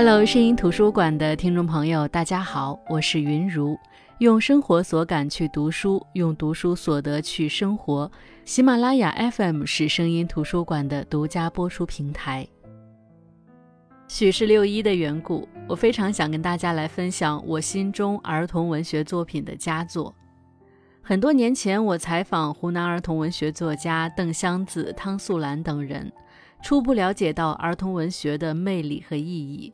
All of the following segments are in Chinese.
Hello，声音图书馆的听众朋友，大家好，我是云如，用生活所感去读书，用读书所得去生活。喜马拉雅 FM 是声音图书馆的独家播出平台。许是六一的缘故，我非常想跟大家来分享我心中儿童文学作品的佳作。很多年前，我采访湖南儿童文学作家邓湘子、汤素兰等人，初步了解到儿童文学的魅力和意义。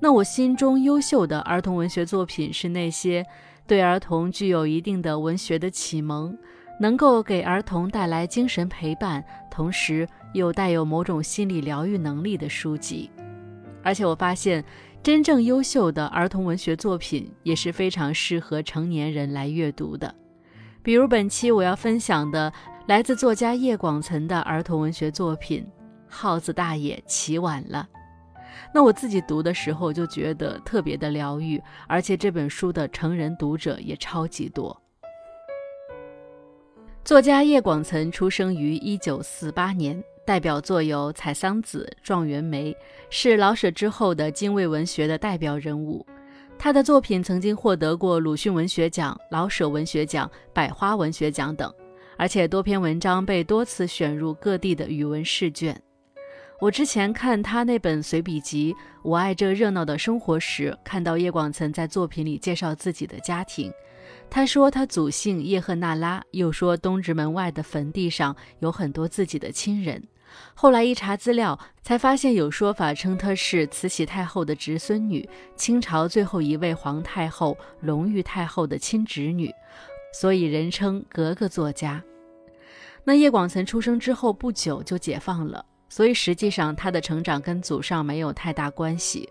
那我心中优秀的儿童文学作品是那些对儿童具有一定的文学的启蒙，能够给儿童带来精神陪伴，同时又带有某种心理疗愈能力的书籍。而且我发现，真正优秀的儿童文学作品也是非常适合成年人来阅读的。比如本期我要分享的，来自作家叶广岑的儿童文学作品《耗子大爷起晚了》。那我自己读的时候就觉得特别的疗愈，而且这本书的成人读者也超级多。作家叶广岑出生于一九四八年，代表作有《采桑子》《状元梅》，是老舍之后的精卫文学的代表人物。他的作品曾经获得过鲁迅文学奖、老舍文学奖、百花文学奖等，而且多篇文章被多次选入各地的语文试卷。我之前看他那本随笔集《我爱这热闹的生活》时，看到叶广岑在作品里介绍自己的家庭。他说他祖姓叶赫那拉，又说东直门外的坟地上有很多自己的亲人。后来一查资料，才发现有说法称她是慈禧太后的侄孙女，清朝最后一位皇太后隆裕太后的亲侄女，所以人称格格作家。那叶广岑出生之后不久就解放了，所以实际上他的成长跟祖上没有太大关系。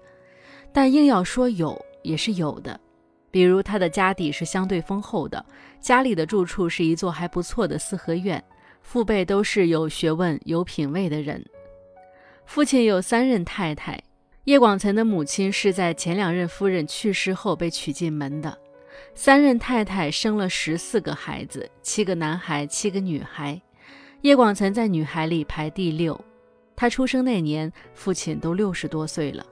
但硬要说有，也是有的。比如他的家底是相对丰厚的，家里的住处是一座还不错的四合院。父辈都是有学问、有品位的人。父亲有三任太太，叶广岑的母亲是在前两任夫人去世后被娶进门的。三任太太生了十四个孩子，七个男孩，七个女孩。叶广岑在女孩里排第六。他出生那年，父亲都六十多岁了。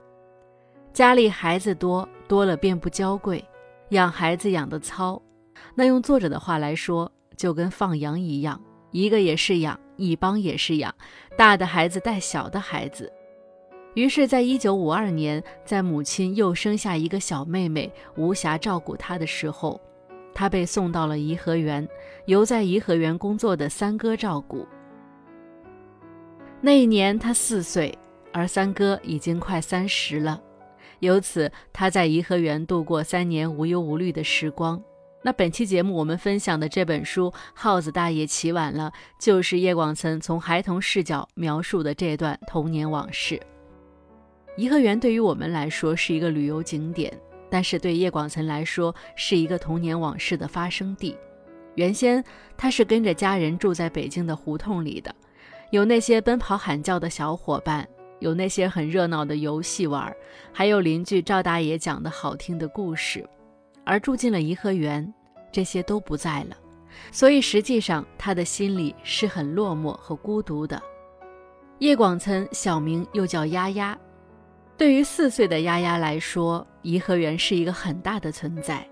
家里孩子多，多了便不娇贵，养孩子养得糙。那用作者的话来说，就跟放羊一样。一个也是养，一帮也是养，大的孩子带小的孩子。于是，在一九五二年，在母亲又生下一个小妹妹，无暇照顾她的时候，她被送到了颐和园，由在颐和园工作的三哥照顾。那一年他四岁，而三哥已经快三十了，由此他在颐和园度过三年无忧无虑的时光。那本期节目我们分享的这本书《耗子大爷起晚了》，就是叶广岑从孩童视角描述的这段童年往事。颐和园对于我们来说是一个旅游景点，但是对叶广岑来说是一个童年往事的发生地。原先他是跟着家人住在北京的胡同里的，有那些奔跑喊叫的小伙伴，有那些很热闹的游戏玩，还有邻居赵大爷讲的好听的故事。而住进了颐和园，这些都不在了，所以实际上他的心里是很落寞和孤独的。叶广岑小名又叫丫丫，对于四岁的丫丫来说，颐和园是一个很大的存在。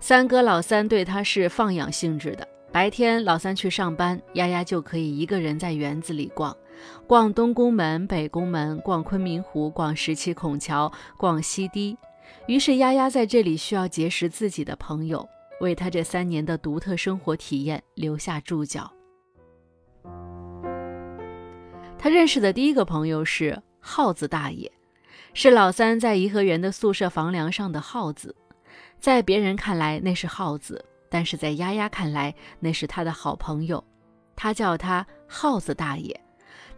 三哥老三对他是放养性质的，白天老三去上班，丫丫就可以一个人在园子里逛，逛东宫门、北宫门，逛昆明湖，逛十七孔桥，逛西堤。于是，丫丫在这里需要结识自己的朋友，为他这三年的独特生活体验留下注脚。他认识的第一个朋友是耗子大爷，是老三在颐和园的宿舍房梁上的耗子。在别人看来那是耗子，但是在丫丫看来那是他的好朋友。他叫他耗子大爷，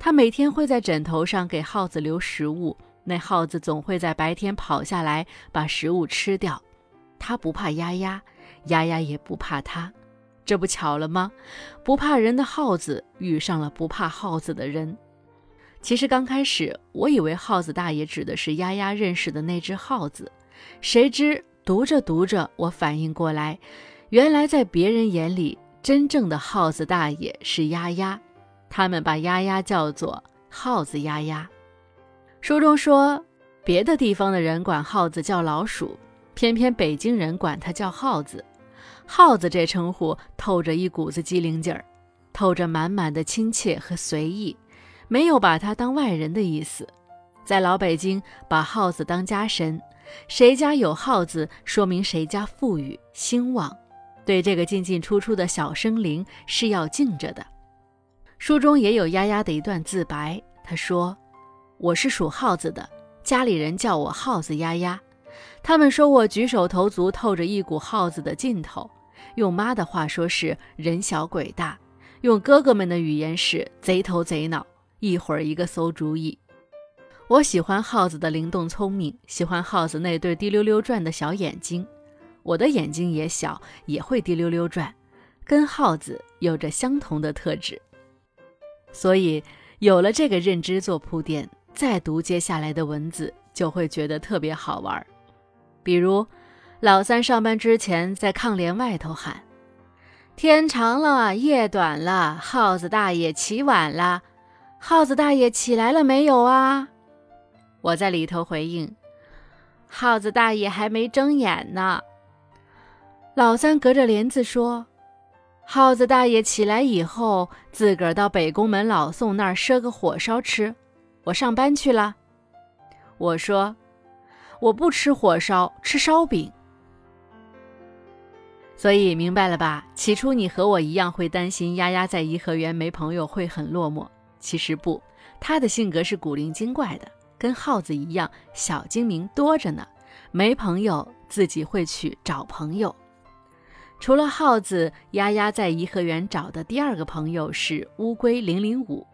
他每天会在枕头上给耗子留食物。那耗子总会在白天跑下来把食物吃掉，它不怕丫丫，丫丫也不怕它，这不巧了吗？不怕人的耗子遇上了不怕耗子的人。其实刚开始我以为耗子大爷指的是丫丫认识的那只耗子，谁知读着读着，我反应过来，原来在别人眼里，真正的耗子大爷是丫丫，他们把丫丫叫做耗子丫丫。书中说，别的地方的人管耗子叫老鼠，偏偏北京人管它叫耗子。耗子这称呼透着一股子机灵劲儿，透着满满的亲切和随意，没有把它当外人的意思。在老北京，把耗子当家神，谁家有耗子，说明谁家富裕兴旺。对这个进进出出的小生灵是要敬着的。书中也有丫丫的一段自白，他说：“我是属耗子的，家里人叫我耗子丫丫。他们说我举手投足透着一股耗子的劲头，用妈的话说是人小鬼大，用哥哥们的语言是贼头贼脑，一会儿一个馊主意。”我喜欢耗子的灵动聪明，喜欢耗子那对滴溜溜转的小眼睛。我的眼睛也小，也会滴溜溜转，跟耗子有着相同的特质。所以有了这个认知做铺垫，再读接下来的文字就会觉得特别好玩。比如，老三上班之前在炕帘外头喊：“天长了，夜短了，耗子大爷起晚了，耗子大爷起来了没有啊？”我在里头回应：“耗子大爷还没睁眼呢。”老三隔着帘子说：“耗子大爷起来以后，自个儿到北宫门老宋那儿赊个火烧吃。我上班去了。”我说：“我不吃火烧，吃烧饼。”所以明白了吧？起初你和我一样会担心丫丫在颐和园没朋友会很落寞，其实不，她的性格是古灵精怪的。跟耗子一样，小精明多着呢。没朋友，自己会去找朋友。除了耗子，丫丫在颐和园找的第二个朋友是乌龟零零五。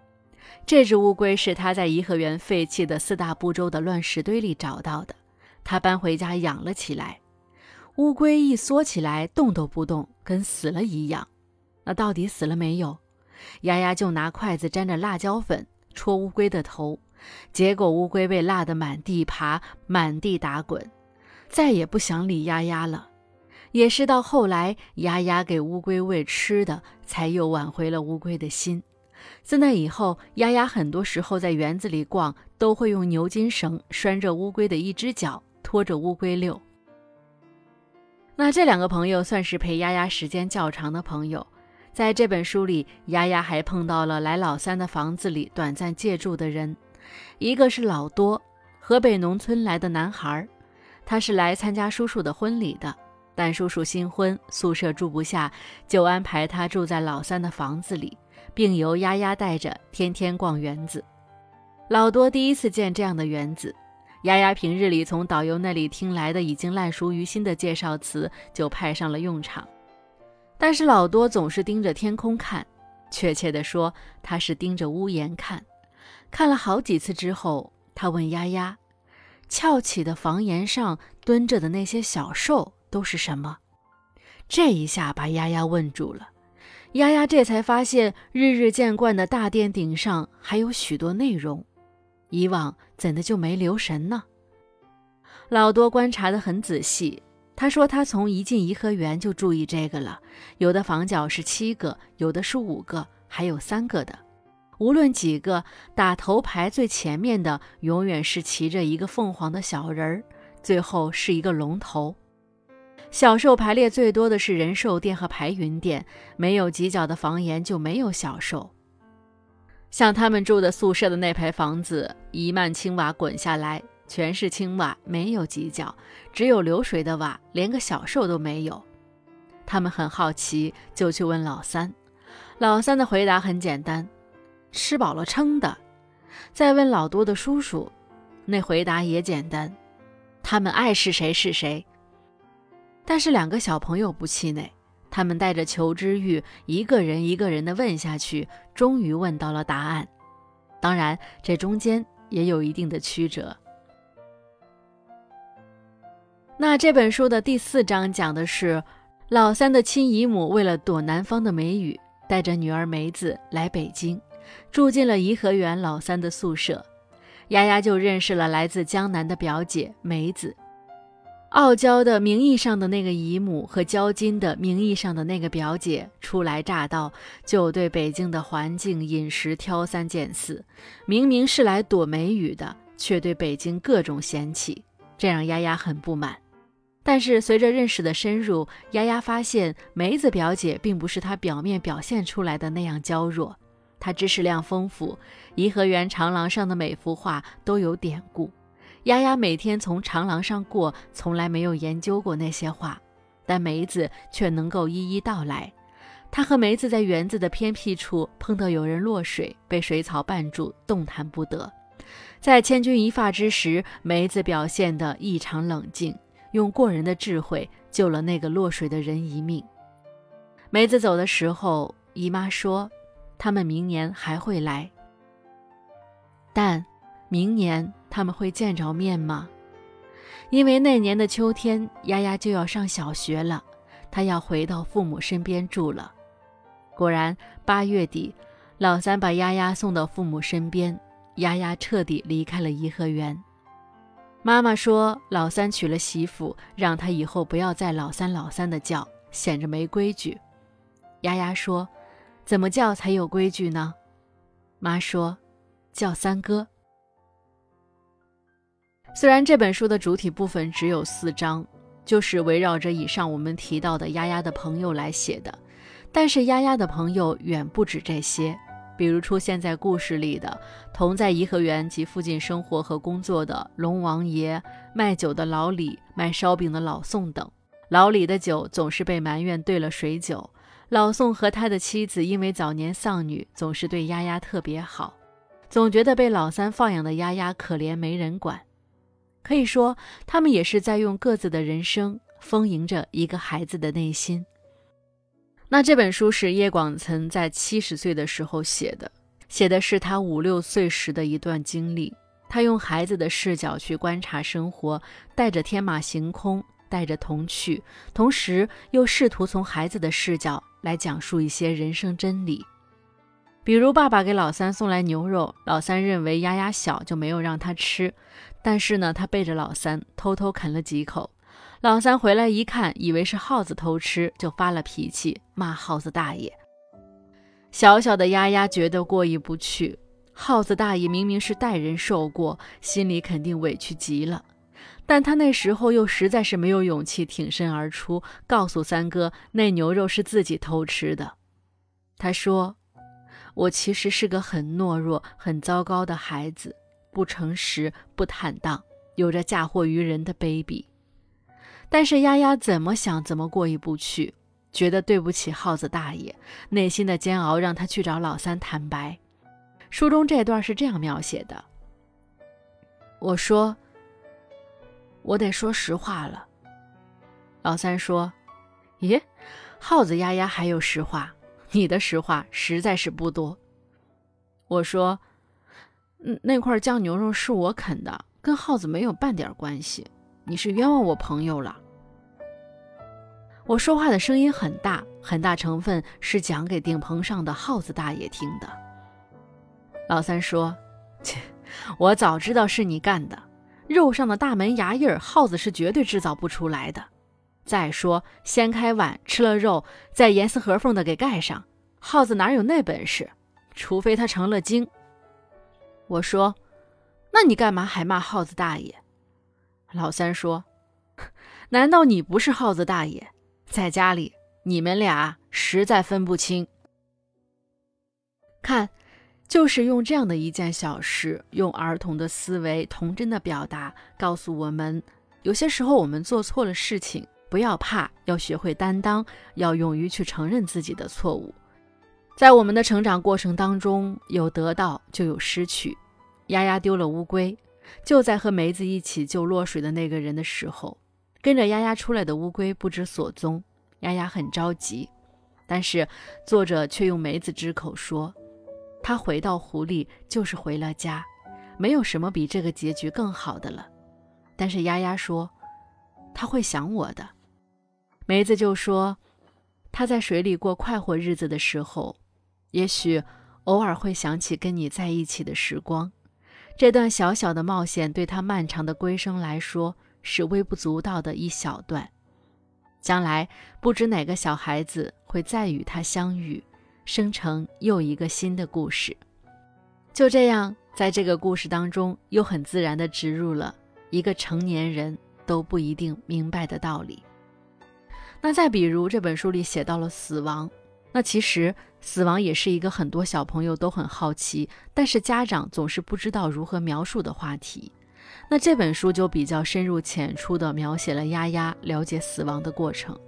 这只乌龟是他在颐和园废弃的四大部洲的乱石堆里找到的，他搬回家养了起来。乌龟一缩起来，动都不动，跟死了一样。那到底死了没有？丫丫就拿筷子沾着辣椒粉戳乌龟的头。结果乌龟被辣得满地爬、满地打滚，再也不想理丫丫了。也是到后来，丫丫给乌龟喂吃的，才又挽回了乌龟的心。自那以后，丫丫很多时候在园子里逛，都会用牛筋绳拴着乌龟的一只脚，拖着乌龟溜。那这两个朋友算是陪丫丫时间较长的朋友。在这本书里，丫丫还碰到了来老三的房子里短暂借住的人。一个是老多，河北农村来的男孩，他是来参加叔叔的婚礼的，但叔叔新婚，宿舍住不下，就安排他住在老三的房子里，并由丫丫带着，天天逛园子。老多第一次见这样的园子，丫丫平日里从导游那里听来的已经烂熟于心的介绍词就派上了用场，但是老多总是盯着天空看，确切地说，他是盯着屋檐看。看了好几次之后，他问丫丫：“翘起的房檐上蹲着的那些小兽都是什么？”这一下把丫丫问住了。丫丫这才发现，日日见惯的大殿顶上还有许多内容，以往怎的就没留神呢？老多观察得很仔细，他说他从一进颐和园就注意这个了。有的房角是七个，有的是五个，还有三个的。无论几个打头牌最前面的，永远是骑着一个凤凰的小人儿，最后是一个龙头。小兽排列最多的是仁寿殿和排云殿，没有犄角的房檐就没有小兽。像他们住的宿舍的那排房子，一漫青瓦滚下来，全是青瓦，没有犄角，只有流水的瓦，连个小兽都没有。他们很好奇，就去问老三。老三的回答很简单。吃饱了撑的，再问老多的叔叔，那回答也简单，他们爱是谁是谁。但是两个小朋友不气馁，他们带着求知欲，一个人一个人的问下去，终于问到了答案。当然，这中间也有一定的曲折。那这本书的第四章讲的是老三的亲姨母为了躲南方的梅雨，带着女儿梅子来北京。住进了颐和园老三的宿舍，丫丫就认识了来自江南的表姐梅子。傲娇的名义上的那个姨母和娇金的名义上的那个表姐初来乍到，就对北京的环境饮食挑三拣四。明明是来躲梅雨的，却对北京各种嫌弃，这让丫丫很不满。但是随着认识的深入，丫丫发现梅子表姐并不是她表面表现出来的那样娇弱，她知识量丰富，颐和园长廊上的每幅画都有典故。丫丫每天从长廊上过，从来没有研究过那些画，但梅子却能够一一道来。她和梅子在园子的偏僻处碰到有人落水，被水草绊住，动弹不得。在千钧一发之时，梅子表现得异常冷静。用过人的智慧救了那个落水的人一命。梅子走的时候，姨妈说：“他们明年还会来，但明年他们会见着面吗？”因为那年的秋天，丫丫就要上小学了，她要回到父母身边住了。果然，八月底，老三把丫丫送到父母身边，丫丫彻底离开了颐和园。妈妈说：“老三娶了媳妇，让他以后不要再老三老三的叫，显着没规矩。”丫丫说：“怎么叫才有规矩呢？”妈说：“叫三哥。”虽然这本书的主体部分只有四章，就是围绕着以上我们提到的丫丫的朋友来写的，但是丫丫的朋友远不止这些。比如出现在故事里的同在颐和园及附近生活和工作的龙王爷、卖酒的老李、卖烧饼的老宋等。老李的酒总是被埋怨兑了水酒，老宋和他的妻子因为早年丧女，总是对丫丫特别好，总觉得被老三放养的丫丫可怜没人管。可以说，他们也是在用各自的人生丰盈着一个孩子的内心。那这本书是叶广岑在七十岁的时候写的，写的是他五六岁时的一段经历。他用孩子的视角去观察生活，带着天马行空，带着童趣，同时又试图从孩子的视角来讲述一些人生真理。比如，爸爸给老三送来牛肉，老三认为丫丫小就没有让他吃，但是呢，他背着老三偷偷啃了几口。老三回来一看，以为是耗子偷吃，就发了脾气，骂耗子大爷。小小的丫丫觉得过意不去，耗子大爷明明是代人受过，心里肯定委屈极了。但他那时候又实在是没有勇气挺身而出，告诉三哥那牛肉是自己偷吃的。他说：“我其实是个很懦弱、很糟糕的孩子，不诚实、不坦荡，有着嫁祸于人的卑鄙。”但是丫丫怎么想怎么过意不去，觉得对不起耗子大爷，内心的煎熬让他去找老三坦白。书中这段是这样描写的：“我说，我得说实话了。”老三说：“咦，耗子丫丫还有实话？你的实话实在是不多。”我说：“嗯，那块酱牛肉是我啃的，跟耗子没有半点关系。”你是冤枉我朋友了。我说话的声音很大，很大成分是讲给顶棚上的耗子大爷听的。老三说：“切，我早知道是你干的，肉上的大门牙印儿，耗子是绝对制造不出来的。再说，掀开碗吃了肉，再严丝合缝的给盖上，耗子哪有那本事？除非他成了精。”我说：“那你干嘛还骂耗子大爷？”老三说：“ 难道你不是耗子大爷？在家里，你们俩实在分不清。看，就是用这样的一件小事，用儿童的思维、童真的表达，告诉我们：有些时候我们做错了事情，不要怕，要学会担当，要勇于去承认自己的错误。在我们的成长过程当中，有得到就有失去。丫丫丢了乌龟。”就在和梅子一起救落水的那个人的时候，跟着丫丫出来的乌龟不知所踪，丫丫很着急。但是作者却用梅子之口说，他回到湖里就是回了家，没有什么比这个结局更好的了。但是丫丫说，他会想我的。梅子就说，他在水里过快活日子的时候，也许偶尔会想起跟你在一起的时光。这段小小的冒险对他漫长的归生来说是微不足道的一小段，将来不知哪个小孩子会再与他相遇，生成又一个新的故事。就这样，在这个故事当中，又很自然地植入了一个成年人都不一定明白的道理。那再比如这本书里写到了死亡，那其实死亡也是一个很多小朋友都很好奇，但是家长总是不知道如何描述的话题。那这本书就比较深入浅出地描写了丫丫了解死亡的过程。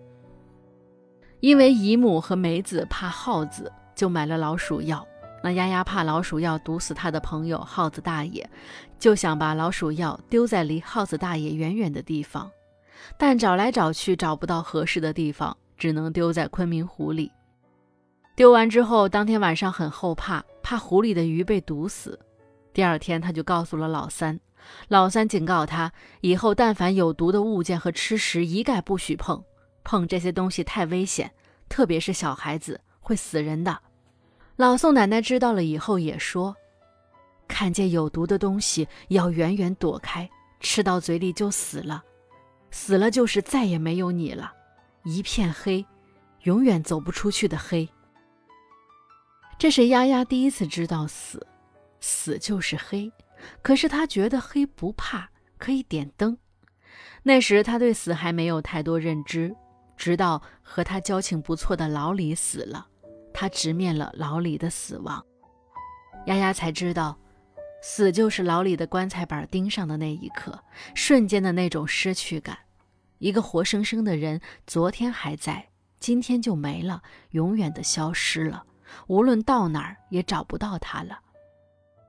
因为姨母和梅子怕耗子，就买了老鼠药。那丫丫怕老鼠药毒死他的朋友耗子大爷，就想把老鼠药丢在离耗子大爷远远的地方。但找来找去找不到合适的地方，只能丢在昆明湖里。丢完之后，当天晚上很后怕，怕湖里的鱼被毒死。第二天，他就告诉了老三。老三警告他，以后但凡有毒的物件和吃食，一概不许碰。碰这些东西太危险，特别是小孩子会死人的。老宋奶奶知道了以后也说，看见有毒的东西要远远躲开，吃到嘴里就死了。死了就是再也没有你了，一片黑，永远走不出去的黑。这是丫丫第一次知道死，死就是黑。可是他觉得黑不怕，可以点灯。那时他对死还没有太多认知，直到和他交情不错的老李死了，他直面了老李的死亡，丫丫才知道。死就是老李的棺材板钉上的那一刻，瞬间的那种失去感。一个活生生的人，昨天还在，今天就没了，永远的消失了。无论到哪儿，也找不到他了。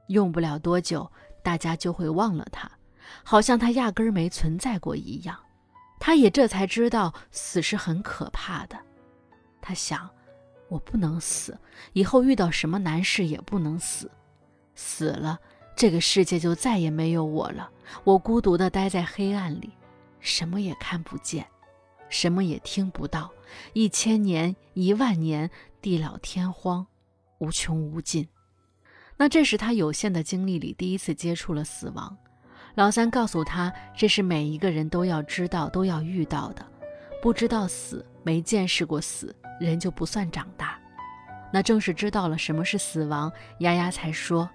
用不了多久，大家就会忘了他，好像他压根儿没存在过一样。他也这才知道，死是很可怕的。他想，我不能死，以后遇到什么难事也不能死，死了。这个世界就再也没有我了，我孤独地待在黑暗里，什么也看不见，什么也听不到。一千年、一万年，地老天荒，无穷无尽。那这是他有限的经历里第一次接触了死亡。老三告诉他，这是每一个人都要知道、都要遇到的。不知道死，没见识过死，人就不算长大。那正是知道了什么是死亡，丫丫才说。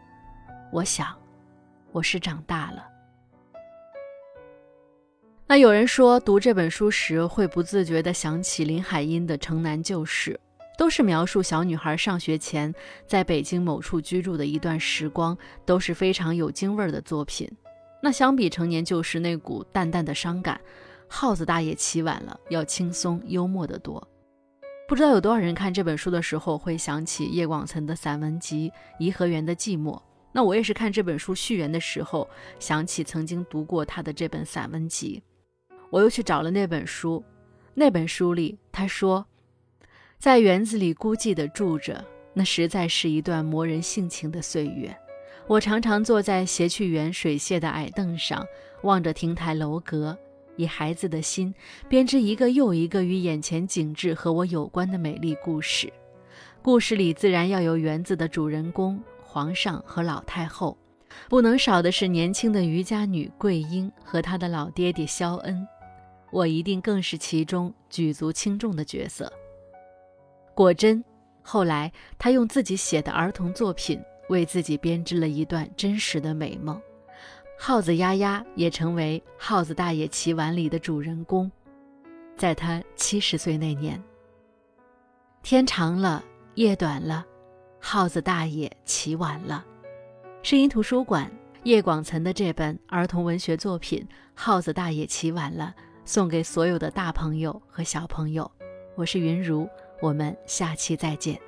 我想，我是长大了。那有人说，读这本书时会不自觉地想起林海音的《城南旧事》，都是描述小女孩上学前在北京某处居住的一段时光，都是非常有京味儿的作品。那相比《成年旧事》那股淡淡的伤感，《耗子大爷起晚了》要轻松幽默得多。不知道有多少人看这本书的时候会想起叶广岑的散文集《颐和园的寂寞》。那我也是看这本书序言的时候，想起曾经读过他的这本散文集，我又去找了那本书。那本书里他说，在园子里孤寂地住着，那实在是一段磨人性情的岁月。我常常坐在斜去园水榭的矮凳上，望着亭台楼阁，以孩子的心编织一个又一个与眼前景致和我有关的美丽故事。故事里自然要有园子的主人公。皇上和老太后，不能少的是年轻的渔家女桂英和她的老爹爹肖恩，我一定更是其中举足轻重的角色。果真，后来他用自己写的儿童作品为自己编织了一段真实的美梦。耗子丫丫也成为《耗子大爷起晚》里的主人公。在他七十岁那年，天长了，夜短了。耗子大爷起晚了，声音图书馆叶广岑的这本儿童文学作品《耗子大爷起晚了》，送给所有的大朋友和小朋友。我是云如，我们下期再见。